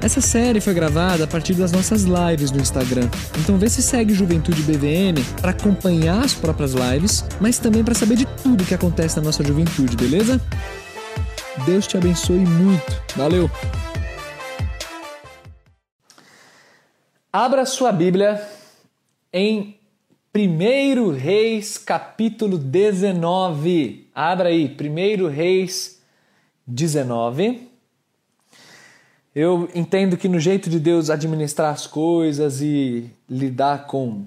Essa série foi gravada a partir das nossas lives no Instagram. Então vê se segue Juventude BVM para acompanhar as próprias lives, mas também para saber de tudo que acontece na nossa juventude, beleza? Deus te abençoe muito. Valeu. Abra sua Bíblia em 1 Reis, capítulo 19. Abra aí, 1 Reis 19. Eu entendo que no jeito de Deus administrar as coisas e lidar com,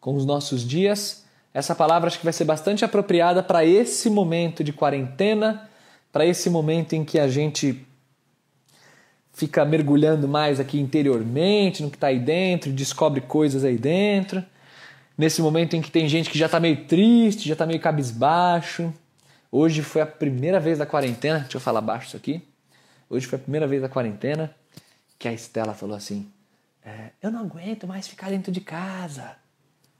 com os nossos dias, essa palavra acho que vai ser bastante apropriada para esse momento de quarentena, para esse momento em que a gente fica mergulhando mais aqui interiormente, no que está aí dentro, descobre coisas aí dentro. Nesse momento em que tem gente que já está meio triste, já está meio cabisbaixo. Hoje foi a primeira vez da quarentena, deixa eu falar baixo isso aqui Hoje foi a primeira vez da quarentena que a Estela falou assim: é, Eu não aguento mais ficar dentro de casa.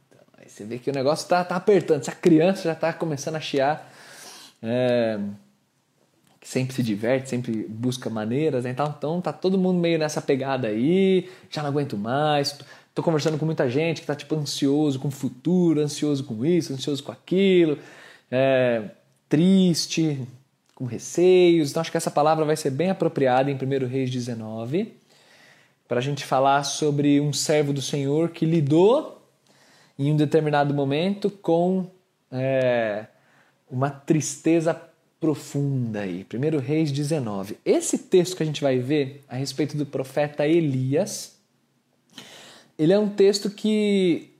Então, aí você vê que o negócio está tá apertando. Essa criança já está começando a chiar. É, sempre se diverte, sempre busca maneiras, né? então, então tá todo mundo meio nessa pegada aí, já não aguento mais, tô conversando com muita gente que tá tipo ansioso com o futuro, ansioso com isso, ansioso com aquilo, é, triste, com receios. Então acho que essa palavra vai ser bem apropriada em 1 Reis 19, para a gente falar sobre um servo do Senhor que lidou em um determinado momento com é, uma tristeza profunda aí. 1 Reis 19. Esse texto que a gente vai ver a respeito do profeta Elias, ele é um texto que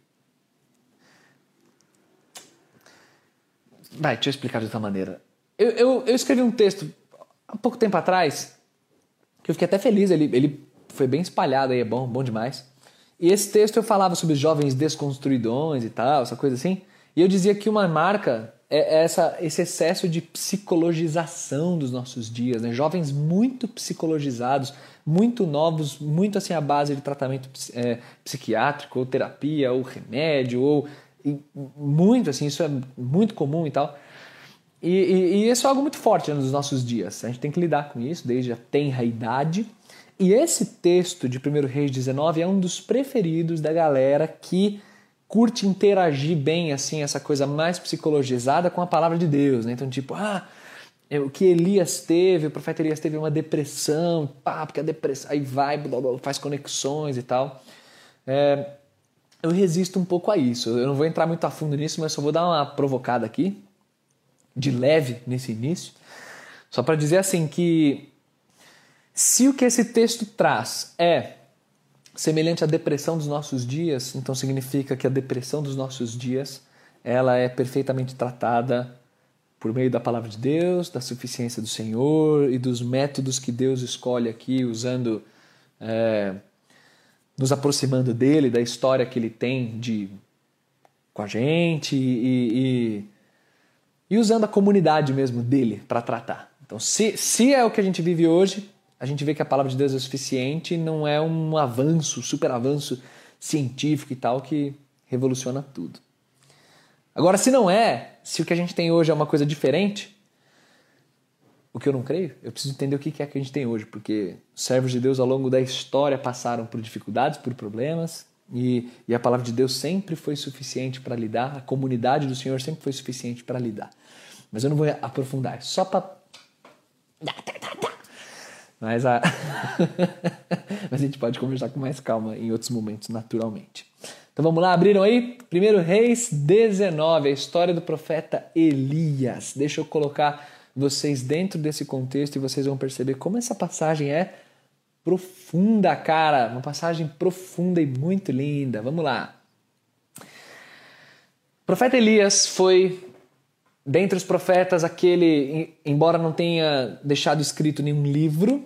Vai, deixa eu explicar de outra maneira. Eu, eu, eu, escrevi um texto há pouco tempo atrás que eu fiquei até feliz, ele, ele foi bem espalhado aí, é bom, bom demais. E esse texto eu falava sobre jovens desconstruidões e tal, essa coisa assim. E eu dizia que uma marca é essa, esse excesso de psicologização dos nossos dias, né? Jovens muito psicologizados, muito novos, muito assim à base de tratamento é, psiquiátrico, ou terapia, ou remédio, ou muito assim, isso é muito comum e tal. E, e, e, isso é algo muito forte nos nossos dias. A gente tem que lidar com isso desde a tenra idade. E esse texto de 1 Reis 19 é um dos preferidos da galera que curte interagir bem, assim, essa coisa mais psicologizada com a palavra de Deus. Né? Então, tipo, ah, é, o que Elias teve, o profeta Elias teve uma depressão, pá, porque a depressão, aí vai, blá, blá, faz conexões e tal. É, eu resisto um pouco a isso. Eu não vou entrar muito a fundo nisso, mas só vou dar uma provocada aqui de leve nesse início, só para dizer assim que se o que esse texto traz é semelhante à depressão dos nossos dias, então significa que a depressão dos nossos dias ela é perfeitamente tratada por meio da palavra de Deus, da suficiência do Senhor e dos métodos que Deus escolhe aqui, usando, é, nos aproximando dele, da história que ele tem de com a gente e, e e usando a comunidade mesmo dele para tratar. Então, se, se é o que a gente vive hoje, a gente vê que a palavra de Deus é suficiente, não é um avanço, super avanço científico e tal que revoluciona tudo. Agora, se não é, se o que a gente tem hoje é uma coisa diferente, o que eu não creio, eu preciso entender o que é que a gente tem hoje, porque os servos de Deus ao longo da história passaram por dificuldades, por problemas, e, e a palavra de Deus sempre foi suficiente para lidar, a comunidade do Senhor sempre foi suficiente para lidar. Mas eu não vou aprofundar, só para. Mas a... Mas a gente pode conversar com mais calma em outros momentos, naturalmente. Então vamos lá, abriram aí? Primeiro Reis 19, a história do profeta Elias. Deixa eu colocar vocês dentro desse contexto e vocês vão perceber como essa passagem é profunda, cara. Uma passagem profunda e muito linda. Vamos lá. O profeta Elias foi dentre os profetas, aquele, embora não tenha deixado escrito nenhum livro,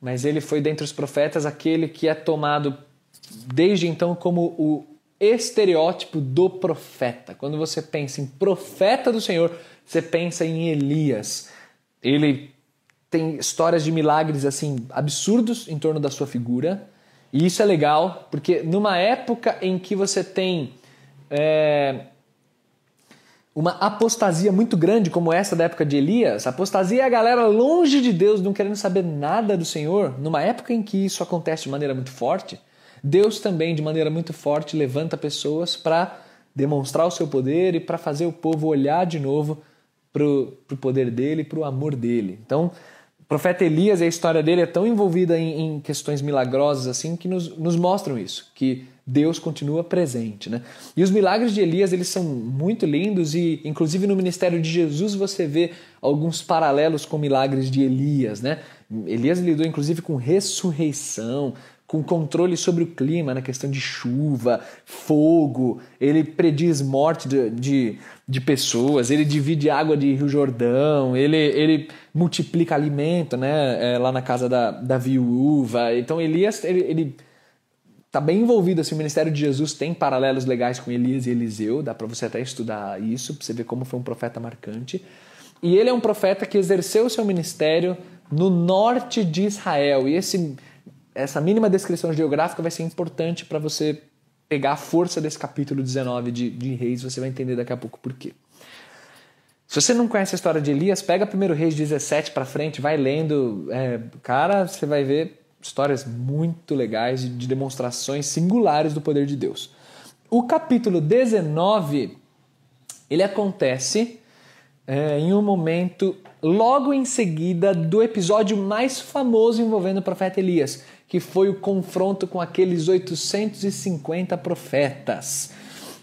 mas ele foi dentre os profetas aquele que é tomado desde então como o estereótipo do profeta. Quando você pensa em profeta do Senhor, você pensa em Elias. Ele tem histórias de milagres assim absurdos em torno da sua figura. E isso é legal, porque numa época em que você tem é, uma apostasia muito grande, como essa da época de Elias, apostasia é a galera longe de Deus, não querendo saber nada do Senhor, numa época em que isso acontece de maneira muito forte, Deus também, de maneira muito forte, levanta pessoas para demonstrar o seu poder e para fazer o povo olhar de novo para o poder dele, para o amor dele. Então, o profeta Elias, a história dele é tão envolvida em, em questões milagrosas assim que nos, nos mostram isso, que Deus continua presente, né? E os milagres de Elias, eles são muito lindos e inclusive no ministério de Jesus você vê alguns paralelos com milagres de Elias, né? Elias lidou inclusive com ressurreição, com controle sobre o clima, na questão de chuva, fogo, ele prediz morte de, de, de, pessoas, ele divide água de Rio Jordão, ele, ele multiplica alimento né, é, lá na casa da, da viúva. Então Elias, ele, ele tá bem envolvido, assim, o ministério de Jesus tem paralelos legais com Elias e Eliseu, dá para você até estudar isso, para você ver como foi um profeta marcante. E ele é um profeta que exerceu o seu ministério no norte de Israel, e esse essa mínima descrição geográfica vai ser importante para você pegar a força desse capítulo 19 de, de Reis, você vai entender daqui a pouco por quê. Se você não conhece a história de Elias, pega primeiro Reis 17 para frente, vai lendo. É, cara, você vai ver histórias muito legais de demonstrações singulares do poder de Deus. O capítulo 19 ele acontece é, em um momento logo em seguida do episódio mais famoso envolvendo o profeta Elias, que foi o confronto com aqueles 850 profetas.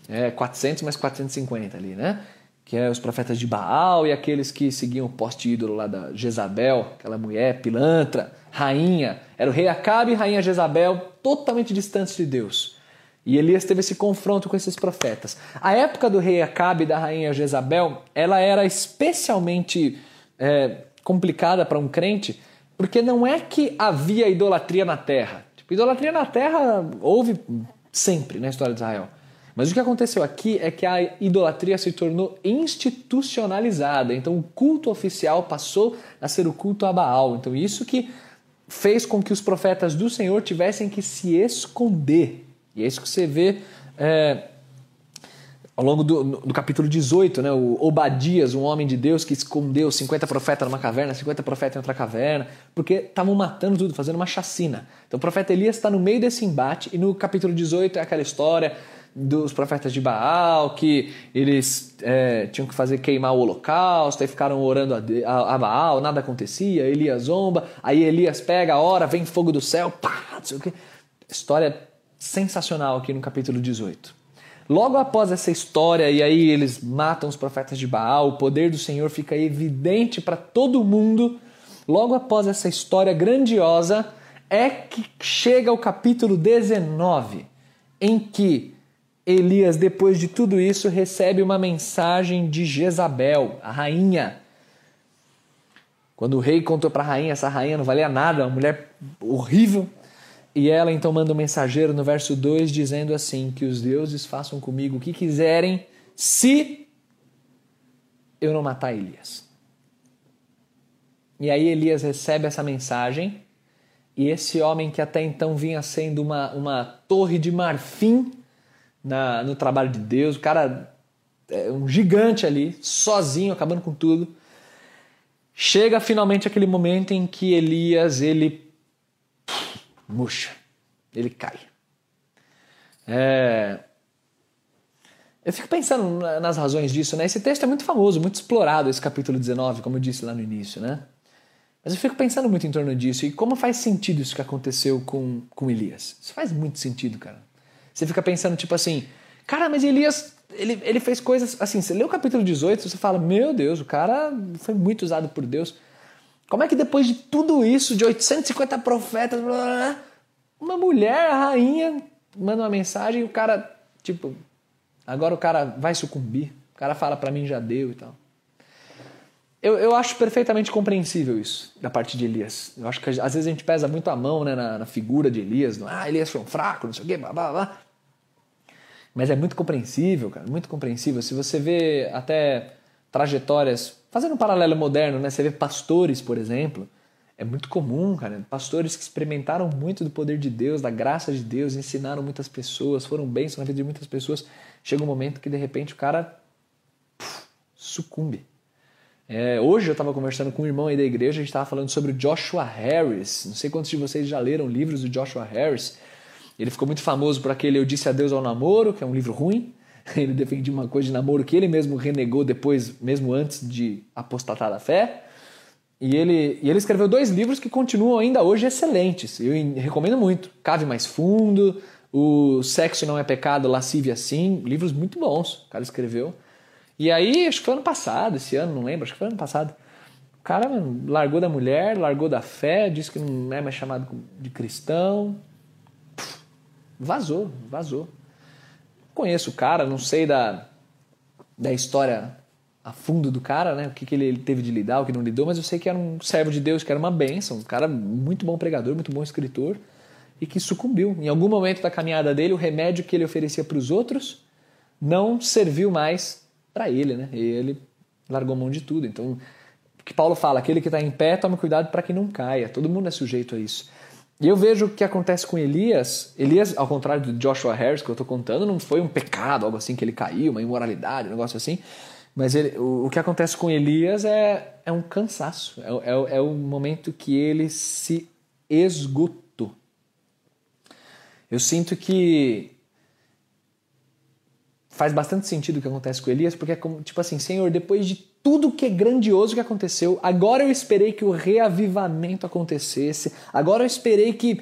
É, 400 mais 450 ali, né? Que é os profetas de Baal e aqueles que seguiam o poste ídolo lá da Jezabel, aquela mulher pilantra, rainha. Era o rei Acabe e rainha Jezabel, totalmente distantes de Deus. E Elias teve esse confronto com esses profetas. A época do rei Acabe e da rainha Jezabel, ela era especialmente é, complicada para um crente, porque não é que havia idolatria na terra. Tipo, idolatria na terra houve sempre na história de Israel. Mas o que aconteceu aqui é que a idolatria se tornou institucionalizada. Então o culto oficial passou a ser o culto a Baal. Então isso que fez com que os profetas do Senhor tivessem que se esconder. E é isso que você vê é, ao longo do, do, capítulo 18, né, o Obadias, um homem de Deus que escondeu 50 profetas numa caverna, 50 profetas em outra caverna, porque estavam matando tudo, fazendo uma chacina. Então o profeta Elias está no meio desse embate, e no capítulo 18 é aquela história dos profetas de Baal, que eles é, tinham que fazer queimar o holocausto, aí ficaram orando a, a, a, Baal, nada acontecia, Elias zomba, aí Elias pega a hora, vem fogo do céu, pá, não sei o que. História sensacional aqui no capítulo 18. Logo após essa história, e aí eles matam os profetas de Baal, o poder do Senhor fica evidente para todo mundo. Logo após essa história grandiosa, é que chega o capítulo 19, em que Elias, depois de tudo isso, recebe uma mensagem de Jezabel, a rainha. Quando o rei contou para a rainha, essa rainha não valia nada, uma mulher horrível. E ela então manda um mensageiro no verso 2 dizendo assim: Que os deuses façam comigo o que quiserem, se eu não matar Elias. E aí Elias recebe essa mensagem, e esse homem que até então vinha sendo uma, uma torre de marfim na, no trabalho de Deus, o cara é um gigante ali, sozinho, acabando com tudo. Chega finalmente aquele momento em que Elias ele murcha, ele cai. É... Eu fico pensando nas razões disso, né? Esse texto é muito famoso, muito explorado, esse capítulo 19, como eu disse lá no início, né? Mas eu fico pensando muito em torno disso e como faz sentido isso que aconteceu com, com Elias. Isso faz muito sentido, cara. Você fica pensando, tipo assim, cara, mas Elias, ele, ele fez coisas. Assim, você lê o capítulo 18, você fala, meu Deus, o cara foi muito usado por Deus. Como é que depois de tudo isso, de 850 profetas, uma mulher, a rainha, manda uma mensagem e o cara, tipo, agora o cara vai sucumbir. O cara fala para mim já deu e tal. Eu, eu acho perfeitamente compreensível isso da parte de Elias. Eu acho que às vezes a gente pesa muito a mão né, na, na figura de Elias. Ah, Elias foi um fraco, não sei o quê, blá, blá, blá. Mas é muito compreensível, cara, muito compreensível. Se você vê até trajetórias, fazendo um paralelo moderno, né? Você vê pastores, por exemplo, é muito comum, cara, pastores que experimentaram muito do poder de Deus, da graça de Deus, ensinaram muitas pessoas, foram bênçãos na vida de muitas pessoas. Chega um momento que de repente o cara puf, sucumbe. É, hoje eu estava conversando com um irmão aí da igreja, a gente estava falando sobre o Joshua Harris. Não sei quantos de vocês já leram livros do Joshua Harris. Ele ficou muito famoso por aquele Eu Disse Adeus ao Namoro, que é um livro ruim. Ele defendia uma coisa de namoro que ele mesmo renegou depois, mesmo antes de apostatar da fé. E ele, e ele escreveu dois livros que continuam ainda hoje excelentes. Eu recomendo muito. Cave Mais Fundo, O Sexo Não é Pecado, Lascívia Sim. Livros muito bons o cara escreveu. E aí, acho que foi ano passado, esse ano, não lembro, acho que foi ano passado. O cara mano, largou da mulher, largou da fé, disse que não é mais chamado de cristão. Vazou, vazou. Conheço o cara, não sei da, da história a fundo do cara, né? O que, que ele teve de lidar, o que não lidou, mas eu sei que era um servo de Deus, que era uma bênção, um cara muito bom pregador, muito bom escritor, e que sucumbiu. Em algum momento da caminhada dele, o remédio que ele oferecia para os outros não serviu mais para ele, né? E ele largou mão de tudo. Então, o que Paulo fala, aquele que está em pé, tome cuidado para que não caia. Todo mundo é sujeito a isso. E eu vejo o que acontece com Elias. Elias, ao contrário do Joshua Harris, que eu estou contando, não foi um pecado, algo assim, que ele caiu, uma imoralidade, um negócio assim. Mas ele, o, o, que acontece com Elias é, é um cansaço. É, é, é o momento que ele se esgotou. Eu sinto que faz bastante sentido o que acontece com Elias, porque é como, tipo assim, Senhor, depois de tudo que é grandioso que aconteceu. Agora eu esperei que o reavivamento acontecesse. Agora eu esperei que.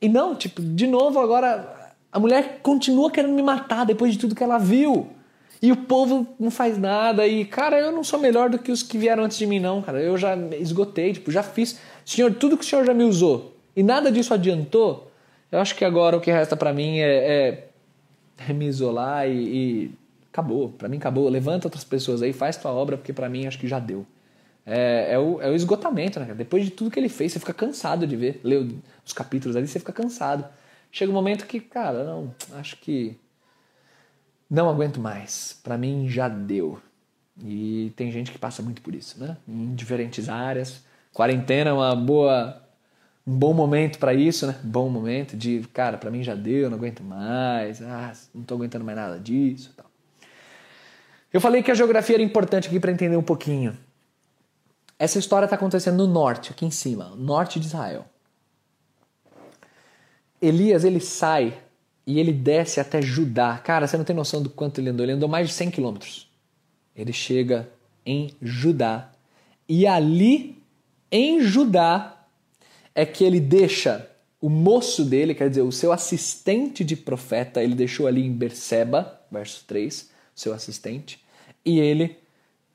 E não, tipo, de novo, agora a mulher continua querendo me matar depois de tudo que ela viu. E o povo não faz nada. E, cara, eu não sou melhor do que os que vieram antes de mim, não, cara. Eu já esgotei, tipo, já fiz. Senhor, tudo que o Senhor já me usou e nada disso adiantou, eu acho que agora o que resta para mim é, é, me isolar e, e acabou. Para mim acabou. Levanta outras pessoas aí, faz tua obra, porque para mim acho que já deu. É, é, o, é o esgotamento, né? Depois de tudo que ele fez, você fica cansado de ver. Ler os capítulos ali, você fica cansado. Chega um momento que, cara, não, acho que não aguento mais. Para mim já deu. E tem gente que passa muito por isso, né? Em diferentes áreas. Quarentena é uma boa um bom momento para isso, né? Bom momento de, cara, para mim já deu, não aguento mais. Ah, não tô aguentando mais nada disso, tal. Eu falei que a geografia era importante aqui para entender um pouquinho. Essa história está acontecendo no norte, aqui em cima, norte de Israel. Elias ele sai e ele desce até Judá. Cara, você não tem noção do quanto ele andou. Ele andou mais de 100 quilômetros. Ele chega em Judá e ali em Judá é que ele deixa o moço dele, quer dizer, o seu assistente de profeta, ele deixou ali em Berseba, verso 3 seu assistente, e ele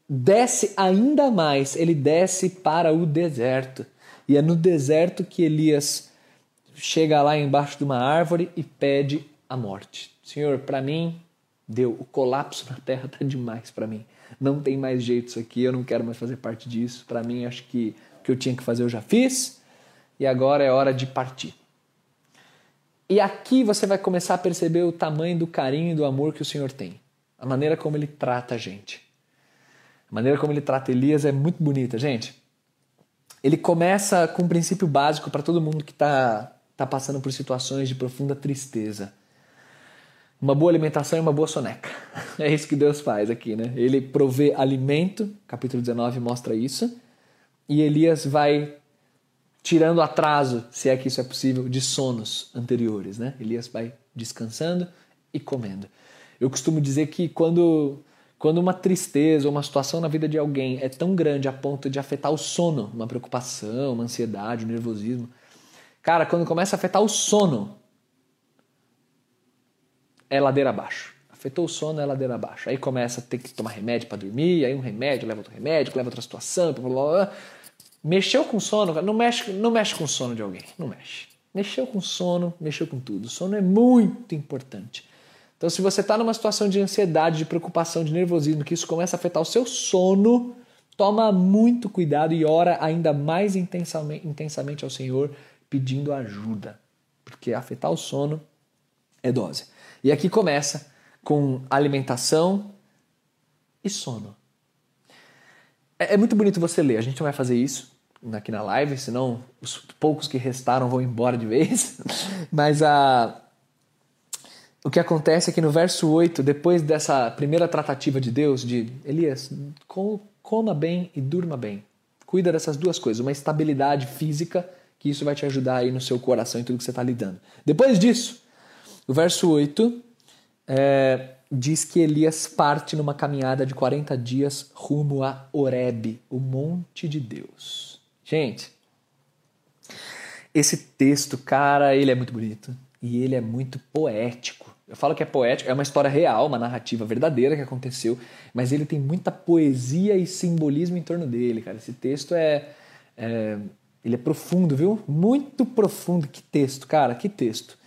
desce ainda mais, ele desce para o deserto. E é no deserto que Elias chega lá embaixo de uma árvore e pede a morte. Senhor, para mim, deu. O colapso na terra tá demais para mim. Não tem mais jeito isso aqui, eu não quero mais fazer parte disso. Para mim, acho que o que eu tinha que fazer eu já fiz e agora é hora de partir. E aqui você vai começar a perceber o tamanho do carinho e do amor que o Senhor tem a maneira como ele trata a gente. A maneira como ele trata Elias é muito bonita, gente. Ele começa com um princípio básico para todo mundo que está tá passando por situações de profunda tristeza. Uma boa alimentação e uma boa soneca. É isso que Deus faz aqui, né? Ele provê alimento, capítulo 19 mostra isso, e Elias vai tirando atraso, se é que isso é possível, de sonos anteriores, né? Elias vai descansando e comendo. Eu costumo dizer que quando, quando uma tristeza ou uma situação na vida de alguém é tão grande a ponto de afetar o sono, uma preocupação, uma ansiedade, um nervosismo, cara, quando começa a afetar o sono, é ladeira abaixo. Afetou o sono, é ladeira abaixo. Aí começa a ter que tomar remédio para dormir, aí um remédio leva outro remédio, leva outra situação, blá, blá, blá. Mexeu com sono, não mexe, não mexe com o sono de alguém, não mexe. Mexeu com sono, mexeu com tudo. O sono é muito importante. Então, se você está numa situação de ansiedade, de preocupação, de nervosismo, que isso começa a afetar o seu sono, toma muito cuidado e ora ainda mais intensamente, intensamente ao Senhor pedindo ajuda, porque afetar o sono é dose. E aqui começa com alimentação e sono. É, é muito bonito você ler, a gente não vai fazer isso aqui na live, senão os poucos que restaram vão embora de vez. Mas a, o que acontece é que no verso 8, depois dessa primeira tratativa de Deus, de Elias, coma bem e durma bem. Cuida dessas duas coisas, uma estabilidade física, que isso vai te ajudar aí no seu coração e tudo que você está lidando. Depois disso, o verso 8 é, diz que Elias parte numa caminhada de 40 dias rumo a Oreb, o monte de Deus. Gente, esse texto, cara, ele é muito bonito e ele é muito poético. Eu falo que é poético, é uma história real, uma narrativa verdadeira que aconteceu, mas ele tem muita poesia e simbolismo em torno dele, cara. Esse texto é, é ele é profundo, viu? Muito profundo. Que texto, cara, que texto.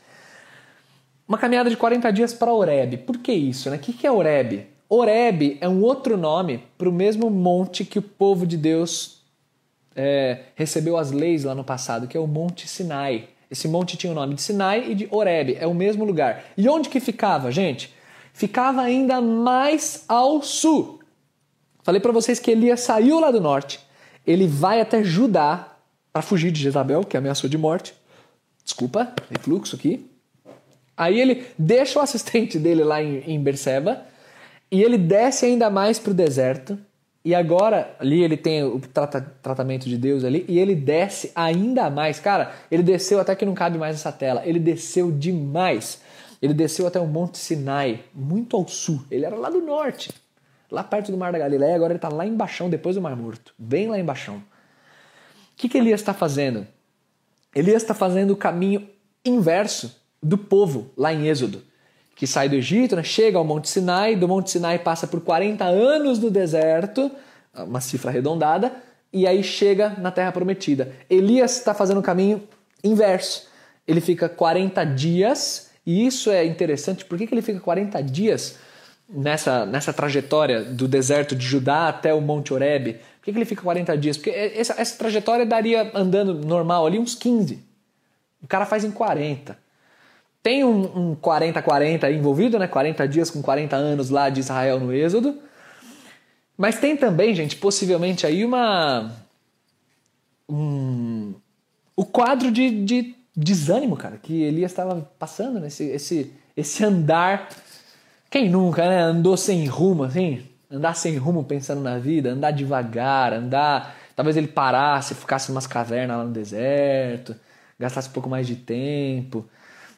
Uma caminhada de 40 dias para Oreb. Por que isso, né? O que é Oreb? Oreb é um outro nome para o mesmo monte que o povo de Deus é, recebeu as leis lá no passado, que é o Monte Sinai. Esse monte tinha o nome de Sinai e de Oreb, é o mesmo lugar. E onde que ficava, gente? Ficava ainda mais ao sul. Falei para vocês que Elias saiu lá do norte, ele vai até Judá para fugir de Jezabel, que ameaçou de morte. Desculpa, refluxo aqui. Aí ele deixa o assistente dele lá em, em Berseba e ele desce ainda mais para o deserto e agora, ali ele tem o trata, tratamento de Deus ali, e ele desce ainda mais. Cara, ele desceu até que não cabe mais essa tela. Ele desceu demais. Ele desceu até o Monte Sinai, muito ao sul. Ele era lá do norte, lá perto do Mar da Galileia. Agora ele está lá embaixo, depois do Mar Morto, bem lá embaixo. O que, que Elias está fazendo? Elias está fazendo o caminho inverso do povo lá em Êxodo que sai do Egito, né, chega ao Monte Sinai, do Monte Sinai passa por 40 anos no deserto, uma cifra arredondada, e aí chega na Terra Prometida. Elias está fazendo o caminho inverso. Ele fica 40 dias, e isso é interessante, por que, que ele fica 40 dias nessa, nessa trajetória do deserto de Judá até o Monte Oreb? Por que, que ele fica 40 dias? Porque essa, essa trajetória daria andando normal ali uns 15. O cara faz em 40. Tem um 40-40 um envolvido, né? 40 dias com 40 anos lá de Israel no Êxodo. Mas tem também, gente, possivelmente aí uma. Um, o quadro de, de desânimo, cara, que Elias estava passando, né? Esse, esse, esse andar. Quem nunca, né? Andou sem rumo, assim? Andar sem rumo pensando na vida, andar devagar, andar. Talvez ele parasse, ficasse em umas cavernas lá no deserto, gastasse um pouco mais de tempo.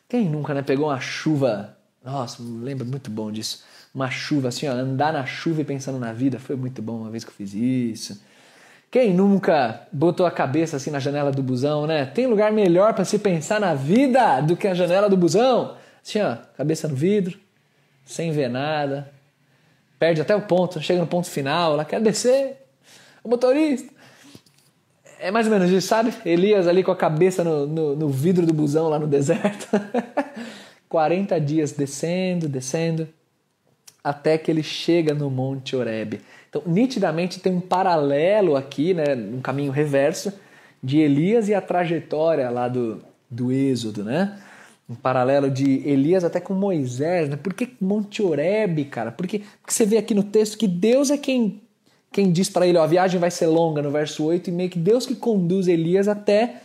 Quem nunca, né? Pegou uma chuva. Nossa, lembro muito bom disso. Uma chuva assim, ó, andar na chuva e pensando na vida. Foi muito bom uma vez que eu fiz isso. Quem nunca botou a cabeça assim na janela do busão, né? Tem lugar melhor para se pensar na vida do que a janela do busão? Assim, ó, cabeça no vidro, sem ver nada. Perde até o ponto, chega no ponto final, ela quer descer. O motorista, é mais ou menos isso, sabe? Elias ali com a cabeça no, no, no vidro do busão lá no deserto. 40 dias descendo, descendo, até que ele chega no Monte Oreb. Então, nitidamente tem um paralelo aqui, né, um caminho reverso, de Elias e a trajetória lá do, do Êxodo, né? Um paralelo de Elias até com Moisés, né? Por que Monte Oreb, cara? Porque, porque você vê aqui no texto que Deus é quem quem diz para ele, ó, a viagem vai ser longa no verso 8, e meio que Deus que conduz Elias até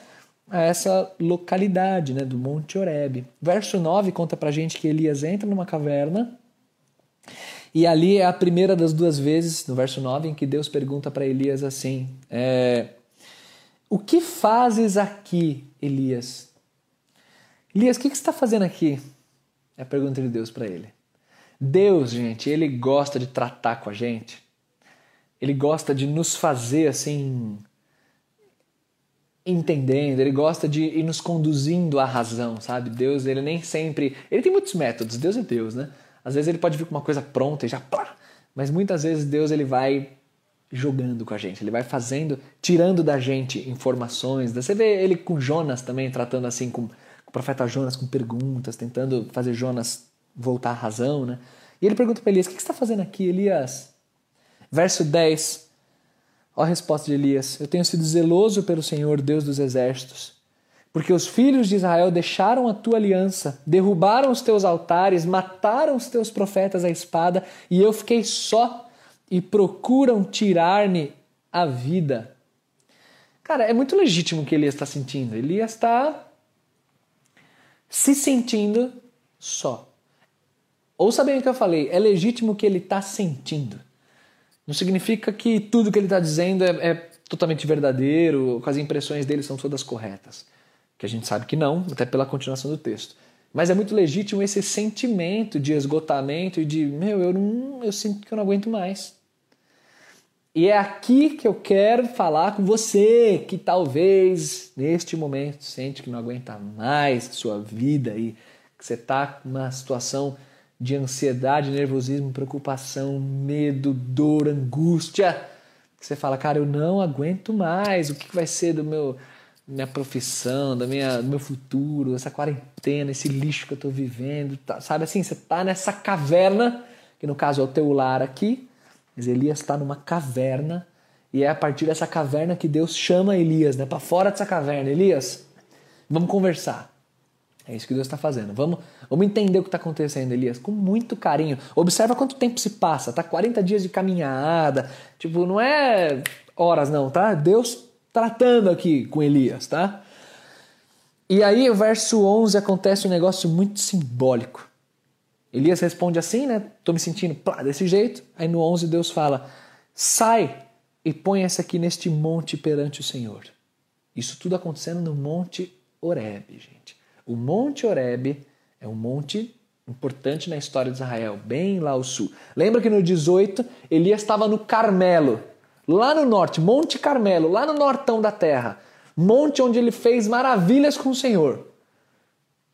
essa localidade né, do Monte Oreb. Verso 9 conta pra gente que Elias entra numa caverna, e ali é a primeira das duas vezes, no verso 9, em que Deus pergunta para Elias assim: é, O que fazes aqui, Elias? Elias, o que, que você está fazendo aqui? É a pergunta de Deus para ele. Deus, gente, ele gosta de tratar com a gente ele gosta de nos fazer assim entendendo, ele gosta de ir nos conduzindo à razão, sabe? Deus, ele nem sempre, ele tem muitos métodos, Deus é Deus, né? Às vezes ele pode vir com uma coisa pronta e já plá, mas muitas vezes Deus ele vai jogando com a gente, ele vai fazendo, tirando da gente informações. Você vê ele com Jonas também tratando assim com, o profeta Jonas com perguntas, tentando fazer Jonas voltar à razão, né? E ele pergunta para Elias: "O que você está fazendo aqui, Elias?" Verso 10. Ó a resposta de Elias: Eu tenho sido zeloso pelo Senhor, Deus dos exércitos. Porque os filhos de Israel deixaram a tua aliança, derrubaram os teus altares, mataram os teus profetas à espada, e eu fiquei só e procuram tirar-me a vida. Cara, é muito legítimo o que Elias está sentindo. Elias está se sentindo só. Ouça bem o que eu falei, é legítimo o que ele está sentindo. Não significa que tudo que ele está dizendo é, é totalmente verdadeiro, que as impressões dele são todas corretas que a gente sabe que não, até pela continuação do texto. Mas é muito legítimo esse sentimento de esgotamento e de, meu, eu, não, eu sinto que eu não aguento mais. E é aqui que eu quero falar com você que talvez neste momento sente que não aguenta mais sua vida e que você está numa situação de ansiedade, nervosismo, preocupação, medo, dor, angústia. Que você fala, cara, eu não aguento mais. O que vai ser do meu minha profissão, da minha, do meu futuro, essa quarentena, esse lixo que eu estou vivendo, tá, sabe assim? Você está nessa caverna, que no caso é o teu lar aqui, mas Elias está numa caverna e é a partir dessa caverna que Deus chama Elias, né? Para fora dessa caverna, Elias, vamos conversar. É isso que Deus está fazendo. Vamos, vamos entender o que está acontecendo, Elias, com muito carinho. Observa quanto tempo se passa, tá? 40 dias de caminhada. Tipo, não é horas, não, tá? Deus tratando aqui com Elias, tá? E aí, o verso 11 acontece um negócio muito simbólico. Elias responde assim, né? Tô me sentindo plá, desse jeito. Aí no 11 Deus fala: Sai e põe-se aqui neste monte perante o Senhor. Isso tudo acontecendo no Monte Oreb, gente. O Monte Oreb é um monte importante na história de Israel, bem lá ao sul. Lembra que no 18 Elias estava no Carmelo lá no norte, Monte Carmelo, lá no nortão da terra. Monte onde ele fez maravilhas com o Senhor.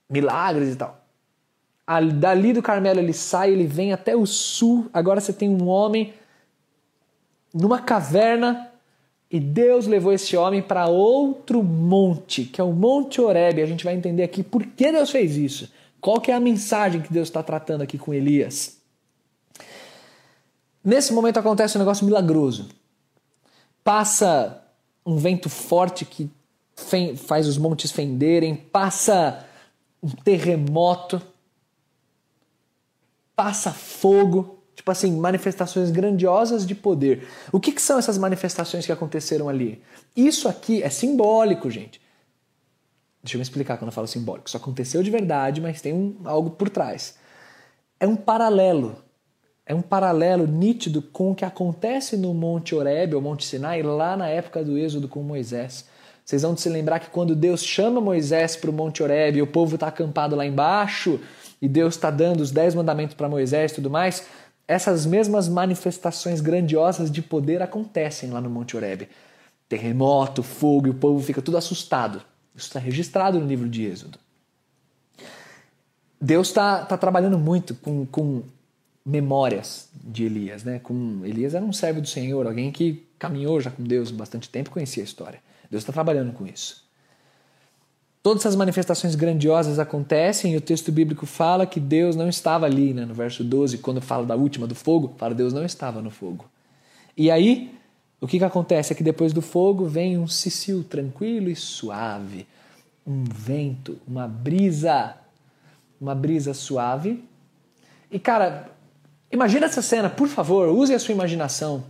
Milagres e tal. Dali do Carmelo ele sai, ele vem até o sul. Agora você tem um homem numa caverna e Deus levou esse homem para outro monte, que é o Monte Horebe. A gente vai entender aqui por que Deus fez isso. Qual que é a mensagem que Deus está tratando aqui com Elias? Nesse momento acontece um negócio milagroso passa um vento forte que faz os montes fenderem, passa um terremoto, passa fogo, tipo assim, manifestações grandiosas de poder. O que, que são essas manifestações que aconteceram ali? Isso aqui é simbólico, gente. Deixa eu me explicar quando eu falo simbólico. Isso aconteceu de verdade, mas tem um, algo por trás. É um paralelo é um paralelo nítido com o que acontece no Monte Horebe, ou Monte Sinai, lá na época do Êxodo com Moisés. Vocês vão se lembrar que quando Deus chama Moisés para o Monte Horebe e o povo está acampado lá embaixo, e Deus está dando os dez mandamentos para Moisés e tudo mais, essas mesmas manifestações grandiosas de poder acontecem lá no Monte Horebe. Terremoto, fogo, e o povo fica tudo assustado. Isso está registrado no livro de Êxodo. Deus está tá trabalhando muito com, com memórias de Elias, né? Com Elias era um servo do Senhor, alguém que caminhou já com Deus bastante tempo, conhecia a história. Deus está trabalhando com isso. Todas essas manifestações grandiosas acontecem e o texto bíblico fala que Deus não estava ali, né? No verso 12, quando fala da última do fogo, fala Deus não estava no fogo. E aí, o que, que acontece é que depois do fogo vem um cicio tranquilo e suave, um vento, uma brisa, uma brisa suave. E cara, Imagina essa cena, por favor, use a sua imaginação.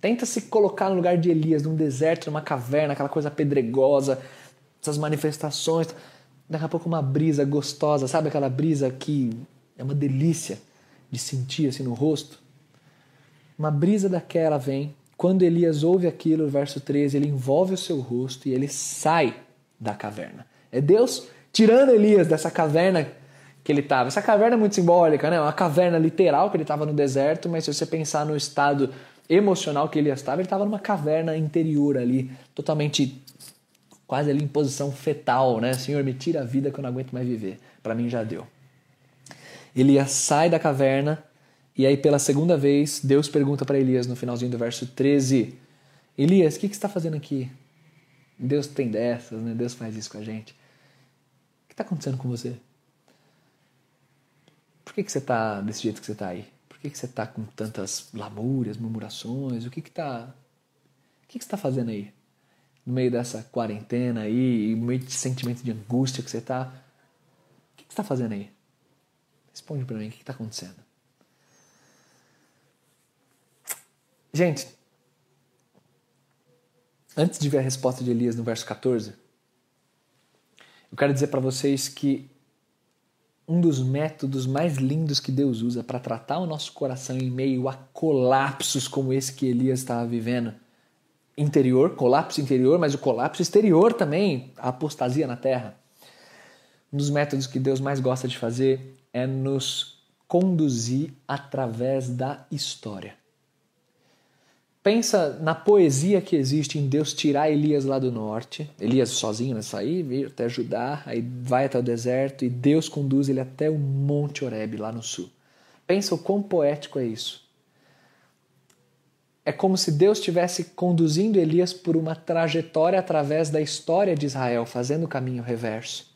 Tenta se colocar no lugar de Elias, num deserto, numa caverna, aquela coisa pedregosa, essas manifestações. Daqui a pouco uma brisa gostosa, sabe aquela brisa que é uma delícia de sentir assim no rosto? Uma brisa daquela vem. Quando Elias ouve aquilo, verso 13, ele envolve o seu rosto e ele sai da caverna. É Deus tirando Elias dessa caverna que ele estava. Essa caverna é muito simbólica, né? Uma caverna literal que ele estava no deserto, mas se você pensar no estado emocional que ele estava, ele estava numa caverna interior ali, totalmente quase ali em posição fetal, né? Senhor, me tira a vida que eu não aguento mais viver. Para mim já deu. Elias sai da caverna e aí pela segunda vez Deus pergunta para Elias no finalzinho do verso 13: Elias, o que, que você está fazendo aqui? Deus tem dessas, né? Deus faz isso com a gente. O que está acontecendo com você? Por que, que você está desse jeito que você está aí? Por que, que você está com tantas lamúrias, murmurações? O que que está... O que, que você está fazendo aí? no meio dessa quarentena aí, no meio de sentimento de angústia que você está, o que você está fazendo aí? Responde para mim, o que está acontecendo? Gente, antes de ver a resposta de Elias no verso 14, eu quero dizer para vocês que um dos métodos mais lindos que Deus usa para tratar o nosso coração em meio a colapsos como esse que Elias estava vivendo interior, colapso interior, mas o colapso exterior também, a apostasia na terra. Um dos métodos que Deus mais gosta de fazer é nos conduzir através da história. Pensa na poesia que existe em Deus tirar Elias lá do norte, Elias sozinho, né? Sair, vir até ajudar, aí vai até o deserto e Deus conduz ele até o Monte Oreb lá no sul. Pensa o quão poético é isso. É como se Deus estivesse conduzindo Elias por uma trajetória através da história de Israel, fazendo o caminho reverso.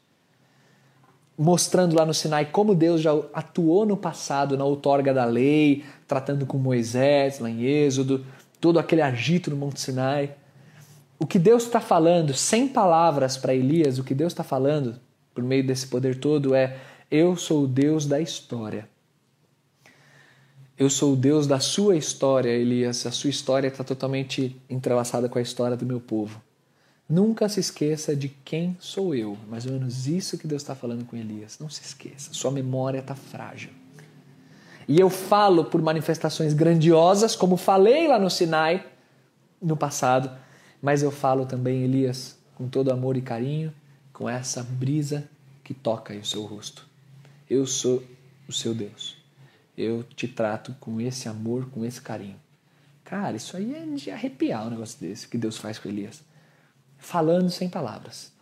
Mostrando lá no Sinai como Deus já atuou no passado na outorga da lei, tratando com Moisés, lá em Êxodo, todo aquele agito no Monte Sinai. O que Deus está falando, sem palavras para Elias, o que Deus está falando por meio desse poder todo é: Eu sou o Deus da história. Eu sou o Deus da sua história, Elias. A sua história está totalmente entrelaçada com a história do meu povo. Nunca se esqueça de quem sou eu. Mais ou menos isso que Deus está falando com Elias. Não se esqueça. Sua memória está frágil. E eu falo por manifestações grandiosas, como falei lá no Sinai no passado, mas eu falo também, Elias, com todo amor e carinho, com essa brisa que toca o seu rosto. Eu sou o seu Deus eu te trato com esse amor, com esse carinho. Cara, isso aí é de arrepiar um negócio desse que Deus faz com Elias. Falando sem palavras.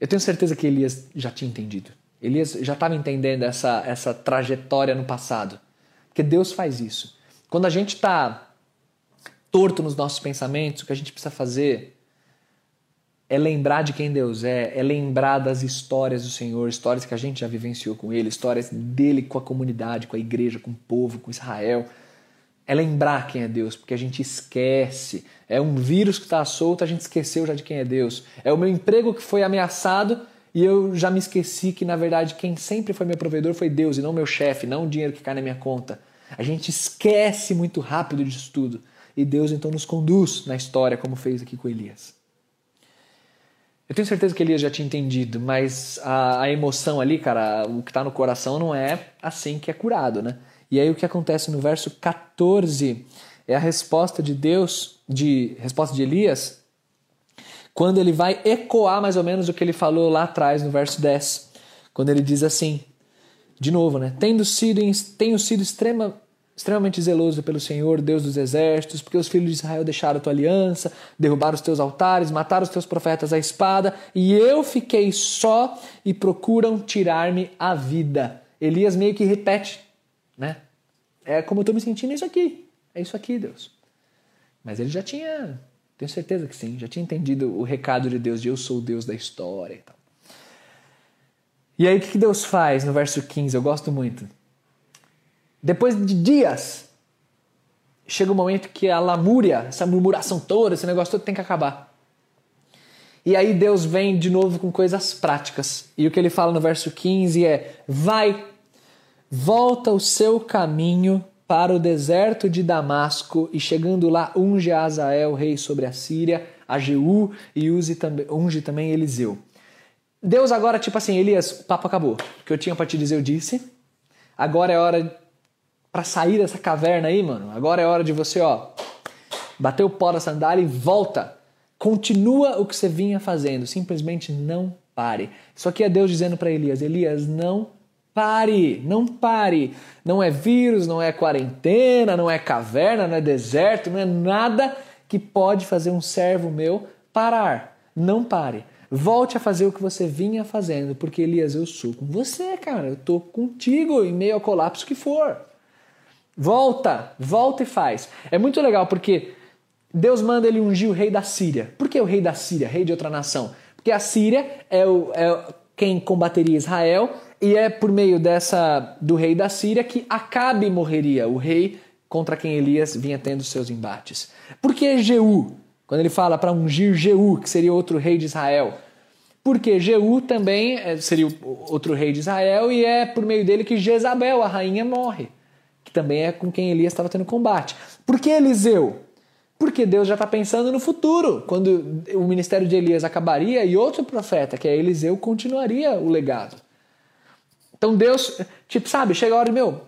Eu tenho certeza que Elias já tinha entendido. Elias já estava entendendo essa, essa trajetória no passado. Porque Deus faz isso. Quando a gente está torto nos nossos pensamentos, o que a gente precisa fazer é lembrar de quem Deus é, é lembrar das histórias do Senhor, histórias que a gente já vivenciou com Ele, histórias dele com a comunidade, com a igreja, com o povo, com Israel. É lembrar quem é Deus, porque a gente esquece. É um vírus que está solto, a gente esqueceu já de quem é Deus. É o meu emprego que foi ameaçado e eu já me esqueci que, na verdade, quem sempre foi meu provedor foi Deus e não meu chefe, não o dinheiro que cai na minha conta. A gente esquece muito rápido disso tudo. E Deus então nos conduz na história, como fez aqui com Elias. Eu tenho certeza que Elias já tinha entendido, mas a, a emoção ali, cara, o que está no coração não é assim que é curado, né? E aí o que acontece no verso 14 é a resposta de Deus, de resposta de Elias, quando ele vai ecoar mais ou menos o que ele falou lá atrás no verso 10, quando ele diz assim, de novo, né? Tendo sido, tenho sido extrema, extremamente zeloso pelo Senhor, Deus dos exércitos, porque os filhos de Israel deixaram a tua aliança, derrubaram os teus altares, mataram os teus profetas à espada, e eu fiquei só e procuram tirar-me a vida. Elias meio que repete, né? É como eu estou me sentindo isso aqui. É isso aqui, Deus. Mas ele já tinha, tenho certeza que sim, já tinha entendido o recado de Deus de eu sou o Deus da história e tal. E aí o que Deus faz no verso 15? Eu gosto muito. Depois de dias, chega o um momento que a lamúria, essa murmuração toda, esse negócio todo tem que acabar. E aí Deus vem de novo com coisas práticas. E o que ele fala no verso 15 é: Vai, volta o seu caminho para o deserto de Damasco e chegando lá unge a Azael, rei sobre a Síria, a Jeú e unge também Eliseu. Deus agora, tipo assim, Elias, o papo acabou. O que eu tinha para te dizer eu disse. Agora é hora para sair dessa caverna aí, mano. Agora é hora de você, ó, bater o pó da sandália e volta. Continua o que você vinha fazendo, simplesmente não pare. Isso aqui é Deus dizendo para Elias: Elias, não pare, não pare. Não é vírus, não é quarentena, não é caverna, não é deserto, não é nada que pode fazer um servo meu parar. Não pare. Volte a fazer o que você vinha fazendo, porque Elias, eu sou com você, cara. Eu tô contigo em meio ao colapso que for. Volta, volta e faz. É muito legal porque Deus manda ele ungir o rei da Síria. Por que o rei da Síria, rei de outra nação? Porque a Síria é, o, é quem combateria Israel e é por meio dessa do rei da Síria que Acabe morreria, o rei contra quem Elias vinha tendo seus embates. Por que Jeú? Quando ele fala para ungir Jeú, que seria outro rei de Israel. Porque Jeú também é, seria outro rei de Israel e é por meio dele que Jezabel, a rainha, morre. Que também é com quem Elias estava tendo combate. Por que Eliseu? Porque Deus já está pensando no futuro, quando o ministério de Elias acabaria e outro profeta, que é Eliseu, continuaria o legado. Então Deus, tipo, sabe, chega a hora meu,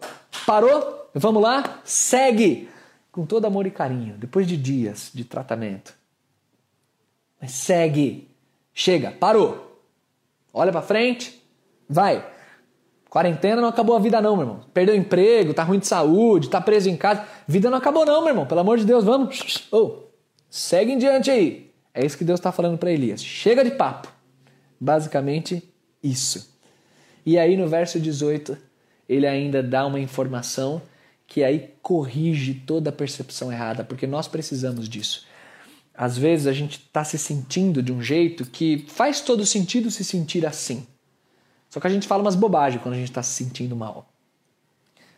parou, vamos lá, segue, com todo amor e carinho, depois de dias de tratamento. Mas segue, chega, parou, olha para frente, vai. Quarentena não acabou a vida não, meu irmão. Perdeu emprego, tá ruim de saúde, tá preso em casa. Vida não acabou não, meu irmão. Pelo amor de Deus, vamos. Oh, segue em diante aí. É isso que Deus está falando para Elias. Chega de papo. Basicamente isso. E aí no verso 18, ele ainda dá uma informação que aí corrige toda a percepção errada, porque nós precisamos disso. Às vezes a gente está se sentindo de um jeito que faz todo sentido se sentir assim. Só que a gente fala umas bobagens quando a gente está se sentindo mal.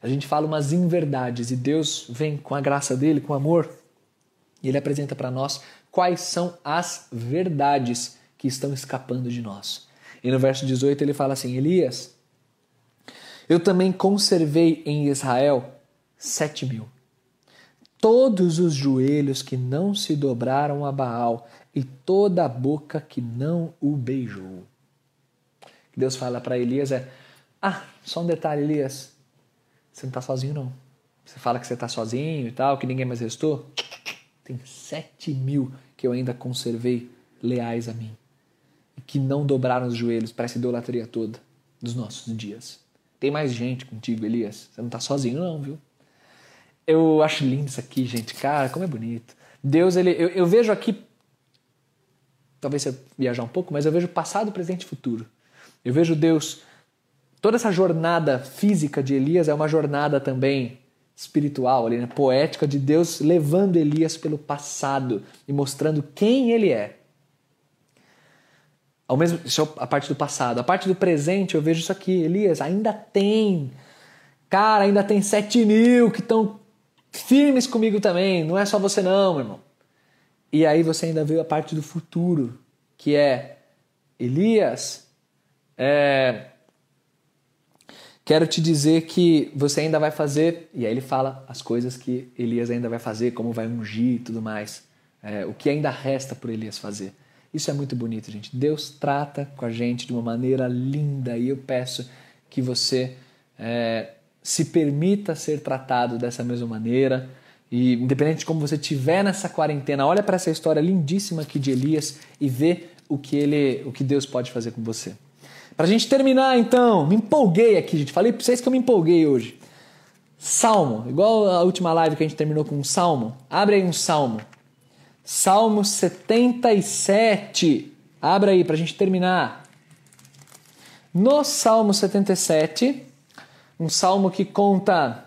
A gente fala umas inverdades e Deus vem com a graça dele, com amor, e ele apresenta para nós quais são as verdades que estão escapando de nós. E no verso 18 ele fala assim: Elias, eu também conservei em Israel sete mil. Todos os joelhos que não se dobraram a Baal e toda a boca que não o beijou. Deus fala para Elias é: Ah, só um detalhe, Elias, você não está sozinho não. Você fala que você está sozinho e tal, que ninguém mais restou. Tem sete mil que eu ainda conservei leais a mim que não dobraram os joelhos para essa idolatria toda dos nossos dias. Tem mais gente contigo, Elias. Você não está sozinho não, viu? Eu acho lindo isso aqui, gente. Cara, como é bonito. Deus, ele, eu, eu vejo aqui, talvez você viajar um pouco, mas eu vejo passado, presente e futuro. Eu vejo Deus, toda essa jornada física de Elias é uma jornada também espiritual, ali, né? poética de Deus levando Elias pelo passado e mostrando quem ele é. Ao mesmo, isso é a parte do passado. A parte do presente, eu vejo isso aqui. Elias, ainda tem. Cara, ainda tem sete mil que estão firmes comigo também. Não é só você, não, meu irmão. E aí você ainda vê a parte do futuro, que é Elias, é, quero te dizer que você ainda vai fazer, e aí ele fala as coisas que Elias ainda vai fazer, como vai ungir e tudo mais, é, o que ainda resta por Elias fazer. Isso é muito bonito, gente. Deus trata com a gente de uma maneira linda e eu peço que você é, se permita ser tratado dessa mesma maneira. E independente de como você estiver nessa quarentena, olha para essa história lindíssima aqui de Elias e vê o que ele, o que Deus pode fazer com você. Para a gente terminar, então, me empolguei aqui, gente. Falei para vocês que eu me empolguei hoje. Salmo, igual a última live que a gente terminou com um salmo. Abre aí um salmo. Salmo 77. Abre aí para a gente terminar. No Salmo 77, um salmo que conta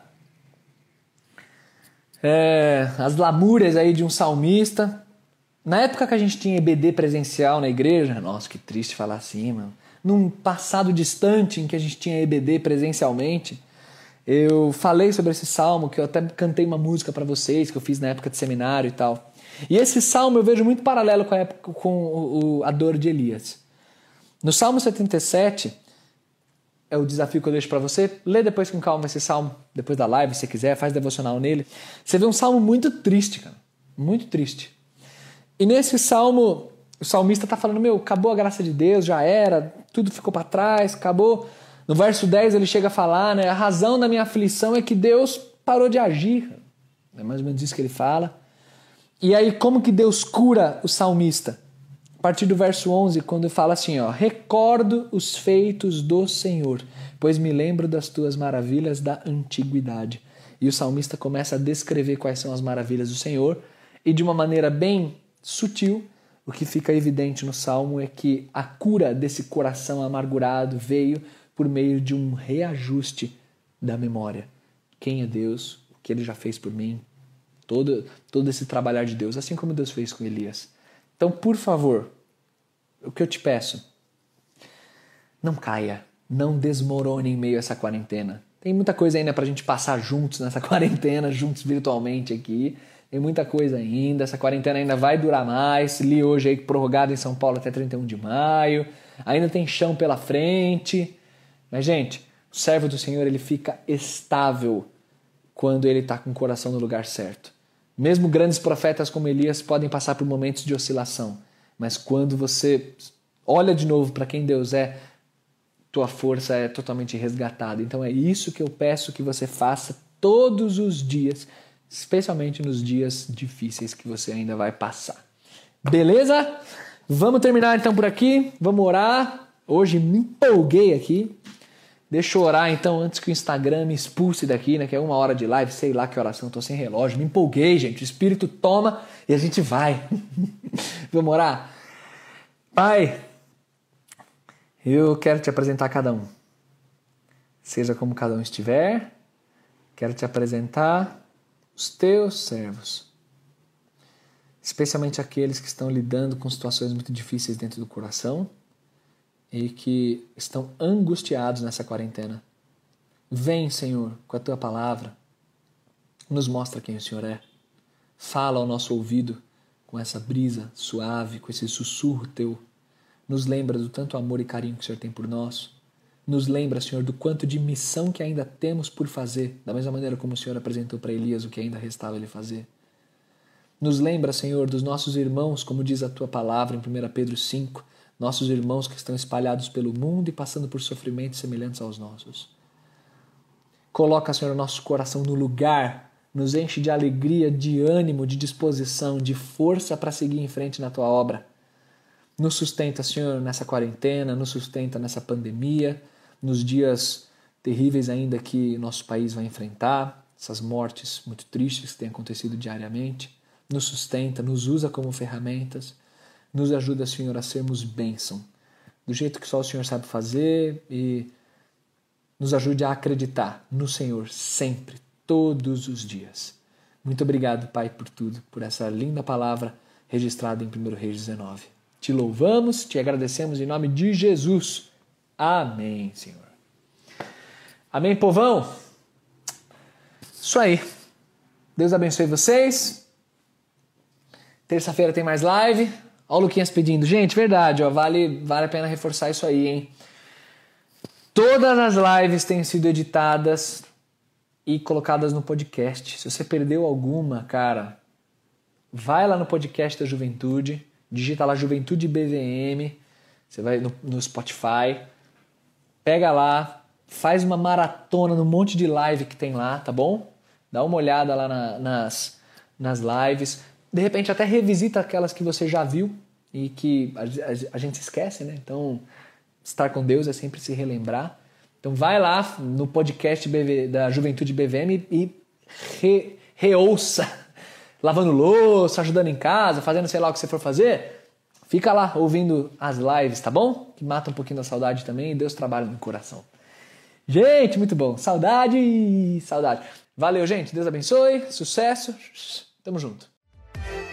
é, as lamúrias aí de um salmista. Na época que a gente tinha EBD presencial na igreja, nossa, que triste falar assim, mano num passado distante em que a gente tinha EBD presencialmente, eu falei sobre esse salmo, que eu até cantei uma música para vocês, que eu fiz na época de seminário e tal. E esse salmo eu vejo muito paralelo com a, época, com o, a dor de Elias. No Salmo 77, é o desafio que eu deixo para você. Lê depois com calma esse salmo, depois da live, se quiser, faz devocional nele. Você vê um salmo muito triste, cara. Muito triste. E nesse salmo, o salmista está falando: Meu, acabou a graça de Deus, já era, tudo ficou para trás, acabou. No verso 10 ele chega a falar, né? A razão da minha aflição é que Deus parou de agir. É mais ou menos isso que ele fala. E aí, como que Deus cura o salmista? A partir do verso 11, quando fala assim: ó, Recordo os feitos do Senhor, pois me lembro das tuas maravilhas da antiguidade. E o salmista começa a descrever quais são as maravilhas do Senhor, e de uma maneira bem sutil, o que fica evidente no salmo é que a cura desse coração amargurado veio por meio de um reajuste da memória. Quem é Deus? O que ele já fez por mim? Todo, todo esse trabalhar de Deus, assim como Deus fez com Elias. Então, por favor, o que eu te peço, não caia, não desmorone em meio a essa quarentena. Tem muita coisa ainda para a gente passar juntos nessa quarentena, juntos virtualmente aqui. Tem muita coisa ainda, essa quarentena ainda vai durar mais. Li hoje aí prorrogado em São Paulo até 31 de maio. Ainda tem chão pela frente. Mas, gente, o servo do Senhor ele fica estável quando ele está com o coração no lugar certo. Mesmo grandes profetas como Elias podem passar por momentos de oscilação, mas quando você olha de novo para quem Deus é, tua força é totalmente resgatada. Então é isso que eu peço que você faça todos os dias, especialmente nos dias difíceis que você ainda vai passar. Beleza? Vamos terminar então por aqui. Vamos orar. Hoje me empolguei aqui. Deixa eu orar então antes que o Instagram me expulse daqui, né? Que é uma hora de live, sei lá que oração, tô sem relógio. Me empolguei, gente. O Espírito toma e a gente vai. Vamos orar? Pai, eu quero te apresentar cada um. Seja como cada um estiver, quero te apresentar os teus servos. Especialmente aqueles que estão lidando com situações muito difíceis dentro do coração e que estão angustiados nessa quarentena. Vem, Senhor, com a tua palavra. Nos mostra quem o Senhor é. Fala ao nosso ouvido com essa brisa suave, com esse sussurro teu nos lembra do tanto amor e carinho que o Senhor tem por nós. Nos lembra, Senhor, do quanto de missão que ainda temos por fazer, da mesma maneira como o Senhor apresentou para Elias o que ainda restava ele fazer. Nos lembra, Senhor, dos nossos irmãos, como diz a tua palavra em 1 Pedro 5, nossos irmãos que estão espalhados pelo mundo e passando por sofrimentos semelhantes aos nossos. Coloca, Senhor, o nosso coração no lugar, nos enche de alegria, de ânimo, de disposição, de força para seguir em frente na tua obra. Nos sustenta, Senhor, nessa quarentena, nos sustenta nessa pandemia, nos dias terríveis ainda que nosso país vai enfrentar, essas mortes muito tristes que têm acontecido diariamente. Nos sustenta, nos usa como ferramentas, nos ajuda, Senhor, a sermos bênção, do jeito que só o Senhor sabe fazer e nos ajude a acreditar no Senhor sempre, todos os dias. Muito obrigado, Pai, por tudo, por essa linda palavra registrada em 1 Reis 19. Te louvamos, te agradecemos em nome de Jesus. Amém, Senhor. Amém, povão? Isso aí. Deus abençoe vocês. Terça-feira tem mais live. Olha o Luquinhas pedindo. Gente, verdade, ó, vale, vale a pena reforçar isso aí, hein? Todas as lives têm sido editadas e colocadas no podcast. Se você perdeu alguma, cara, vai lá no podcast da Juventude digita lá Juventude BVM, você vai no, no Spotify, pega lá, faz uma maratona no monte de live que tem lá, tá bom? Dá uma olhada lá na, nas, nas lives. De repente até revisita aquelas que você já viu e que a, gente esquece, né? Então, estar com Deus é sempre se relembrar. Então vai lá no podcast BV, da Juventude BVM e re, reouça lavando louça, ajudando em casa, fazendo sei lá o que você for fazer, fica lá ouvindo as lives, tá bom? Que mata um pouquinho da saudade também e Deus trabalha no coração. Gente, muito bom. Saudade, saudade. Valeu, gente. Deus abençoe. Sucesso. Tamo junto. Thank you.